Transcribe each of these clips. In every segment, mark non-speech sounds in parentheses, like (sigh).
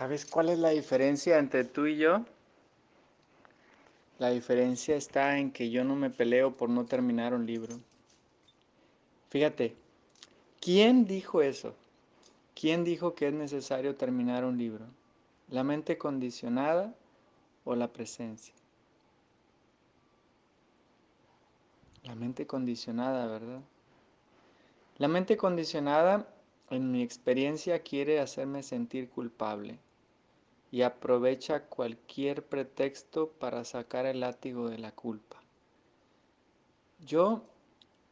¿Sabes cuál es la diferencia entre tú y yo? La diferencia está en que yo no me peleo por no terminar un libro. Fíjate, ¿quién dijo eso? ¿Quién dijo que es necesario terminar un libro? ¿La mente condicionada o la presencia? La mente condicionada, ¿verdad? La mente condicionada, en mi experiencia, quiere hacerme sentir culpable y aprovecha cualquier pretexto para sacar el látigo de la culpa. Yo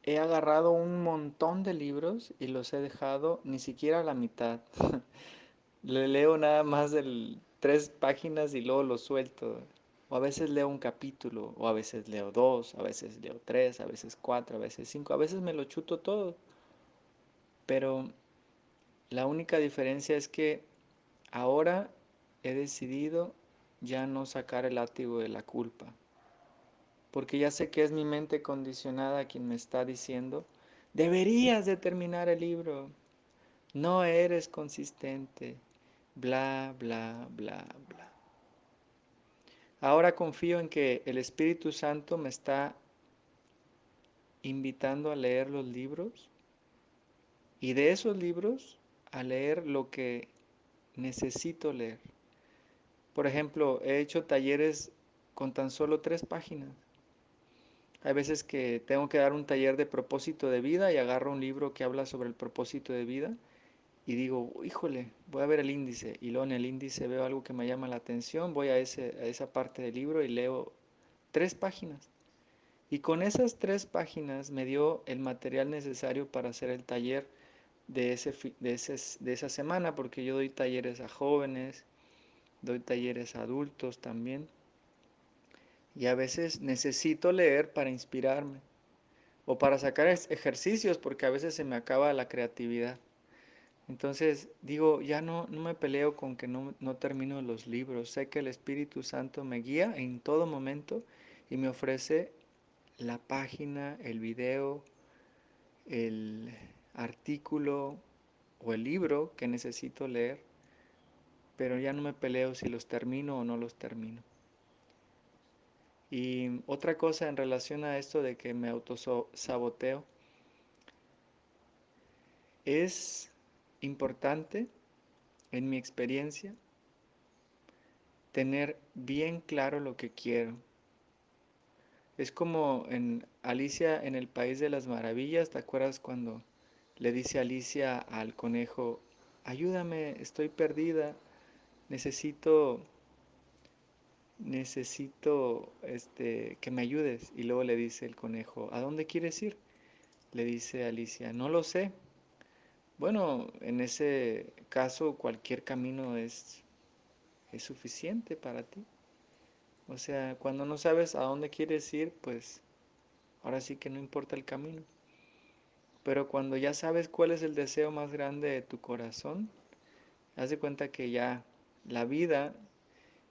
he agarrado un montón de libros y los he dejado ni siquiera la mitad. (laughs) Le leo nada más de tres páginas y luego lo suelto. O a veces leo un capítulo, o a veces leo dos, a veces leo tres, a veces cuatro, a veces cinco, a veces me lo chuto todo. Pero la única diferencia es que ahora he decidido ya no sacar el látigo de la culpa. Porque ya sé que es mi mente condicionada quien me está diciendo, deberías de terminar el libro, no eres consistente, bla, bla, bla, bla. Ahora confío en que el Espíritu Santo me está invitando a leer los libros y de esos libros a leer lo que necesito leer. Por ejemplo, he hecho talleres con tan solo tres páginas. Hay veces que tengo que dar un taller de propósito de vida y agarro un libro que habla sobre el propósito de vida y digo, híjole, voy a ver el índice. Y luego en el índice veo algo que me llama la atención, voy a, ese, a esa parte del libro y leo tres páginas. Y con esas tres páginas me dio el material necesario para hacer el taller de, ese, de, ese, de esa semana, porque yo doy talleres a jóvenes, doy talleres a adultos también. Y a veces necesito leer para inspirarme o para sacar ejercicios porque a veces se me acaba la creatividad. Entonces digo, ya no, no me peleo con que no, no termino los libros. Sé que el Espíritu Santo me guía en todo momento y me ofrece la página, el video, el artículo o el libro que necesito leer pero ya no me peleo si los termino o no los termino. Y otra cosa en relación a esto de que me autosaboteo, es importante, en mi experiencia, tener bien claro lo que quiero. Es como en Alicia en el País de las Maravillas, ¿te acuerdas cuando le dice Alicia al conejo, ayúdame, estoy perdida? Necesito, necesito este, que me ayudes. Y luego le dice el conejo, ¿a dónde quieres ir? Le dice Alicia, no lo sé. Bueno, en ese caso cualquier camino es, es suficiente para ti. O sea, cuando no sabes a dónde quieres ir, pues ahora sí que no importa el camino. Pero cuando ya sabes cuál es el deseo más grande de tu corazón, haz de cuenta que ya la vida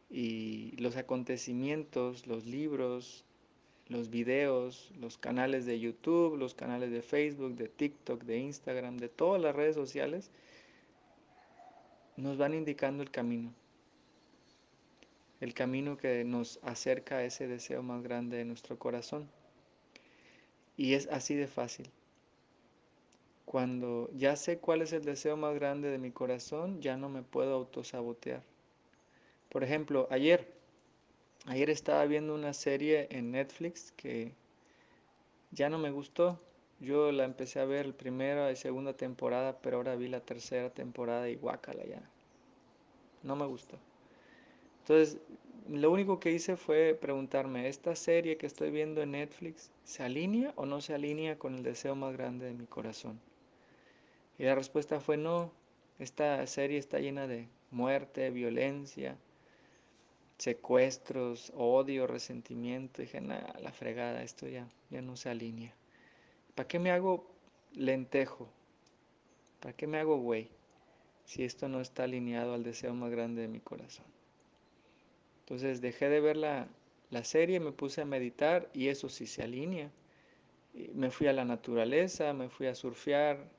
y los acontecimientos, los libros, los videos, los canales de YouTube, los canales de Facebook, de TikTok, de Instagram, de todas las redes sociales, nos van indicando el camino. El camino que nos acerca a ese deseo más grande de nuestro corazón. Y es así de fácil. Cuando ya sé cuál es el deseo más grande de mi corazón, ya no me puedo autosabotear. Por ejemplo, ayer, ayer estaba viendo una serie en Netflix que ya no me gustó. Yo la empecé a ver primera y segunda temporada, pero ahora vi la tercera temporada y guácala ya. No me gustó. Entonces, lo único que hice fue preguntarme, ¿esta serie que estoy viendo en Netflix se alinea o no se alinea con el deseo más grande de mi corazón? Y la respuesta fue no, esta serie está llena de muerte, violencia, secuestros, odio, resentimiento. dije, nada, la fregada, esto ya, ya no se alinea. ¿Para qué me hago lentejo? ¿Para qué me hago güey? Si esto no está alineado al deseo más grande de mi corazón. Entonces dejé de ver la, la serie, me puse a meditar y eso sí se alinea. Me fui a la naturaleza, me fui a surfear,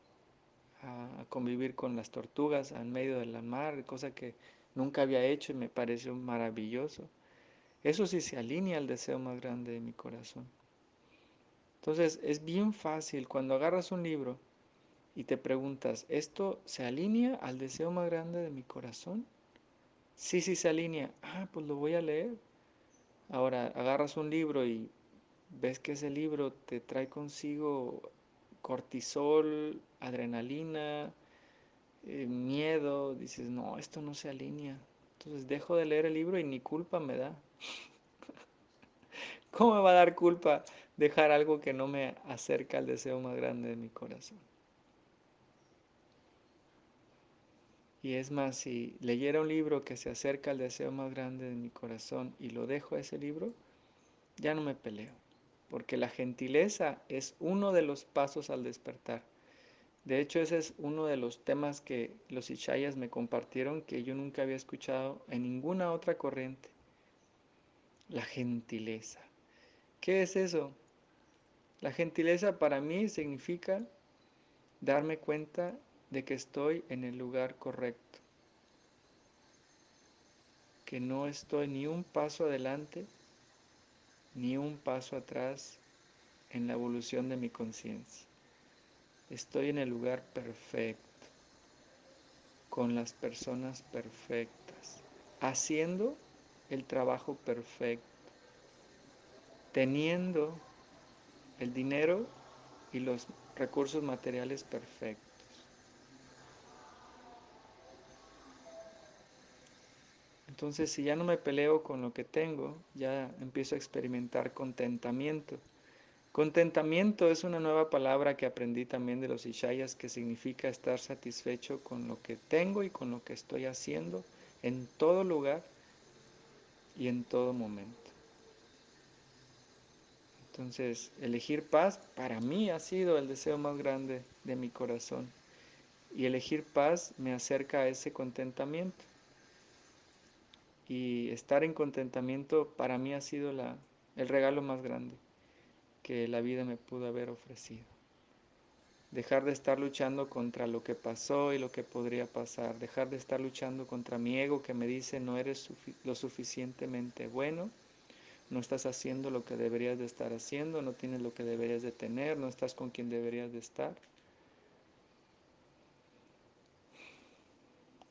a convivir con las tortugas en medio de la mar, cosa que nunca había hecho y me pareció maravilloso. Eso sí se alinea al deseo más grande de mi corazón. Entonces es bien fácil cuando agarras un libro y te preguntas, ¿esto se alinea al deseo más grande de mi corazón? Sí, sí se alinea. Ah, pues lo voy a leer. Ahora agarras un libro y ves que ese libro te trae consigo cortisol, adrenalina, eh, miedo, dices, no, esto no se alinea. Entonces dejo de leer el libro y ni culpa me da. (laughs) ¿Cómo me va a dar culpa dejar algo que no me acerca al deseo más grande de mi corazón? Y es más, si leyera un libro que se acerca al deseo más grande de mi corazón y lo dejo a ese libro, ya no me peleo, porque la gentileza es uno de los pasos al despertar. De hecho, ese es uno de los temas que los Ishayas me compartieron que yo nunca había escuchado en ninguna otra corriente. La gentileza. ¿Qué es eso? La gentileza para mí significa darme cuenta de que estoy en el lugar correcto, que no estoy ni un paso adelante ni un paso atrás en la evolución de mi conciencia. Estoy en el lugar perfecto, con las personas perfectas, haciendo el trabajo perfecto, teniendo el dinero y los recursos materiales perfectos. Entonces, si ya no me peleo con lo que tengo, ya empiezo a experimentar contentamiento. Contentamiento es una nueva palabra que aprendí también de los Ishayas que significa estar satisfecho con lo que tengo y con lo que estoy haciendo en todo lugar y en todo momento. Entonces, elegir paz para mí ha sido el deseo más grande de mi corazón. Y elegir paz me acerca a ese contentamiento y estar en contentamiento para mí ha sido el regalo más grande que la vida me pudo haber ofrecido. Dejar de estar luchando contra lo que pasó y lo que podría pasar. Dejar de estar luchando contra mi ego que me dice no eres lo suficientemente bueno, no estás haciendo lo que deberías de estar haciendo, no tienes lo que deberías de tener, no estás con quien deberías de estar.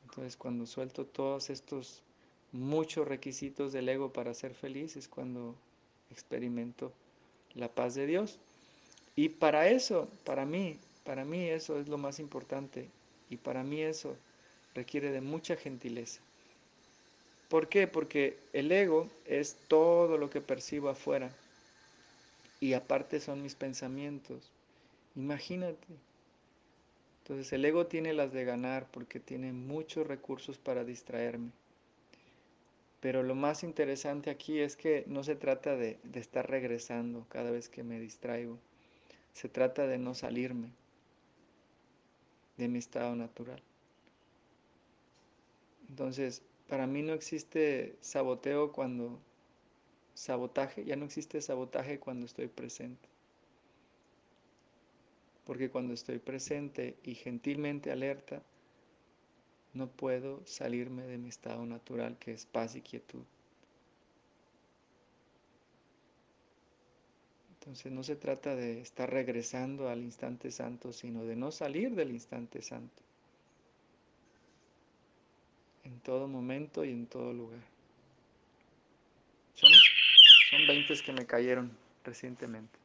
Entonces cuando suelto todos estos muchos requisitos del ego para ser feliz es cuando experimento la paz de Dios. Y para eso, para mí, para mí eso es lo más importante. Y para mí eso requiere de mucha gentileza. ¿Por qué? Porque el ego es todo lo que percibo afuera. Y aparte son mis pensamientos. Imagínate. Entonces el ego tiene las de ganar porque tiene muchos recursos para distraerme. Pero lo más interesante aquí es que no se trata de, estar regresando cada vez que me distraigo. Se trata de no salirme de mi estado natural. Entonces, para mí no existe saboteo cuando... Sabotaje, ya no existe sabotaje cuando estoy presente. Porque cuando estoy presente y gentilmente alerta, no puedo salirme de mi estado natural que es paz y quietud. Entonces no se trata de estar regresando al instante santo, sino de no salir del instante santo. En todo momento y en todo lugar. Son, son 20 que me cayeron recientemente.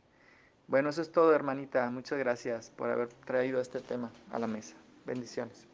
Bueno, eso es todo, hermanita. Muchas gracias por haber traído este tema a la mesa. Bendiciones.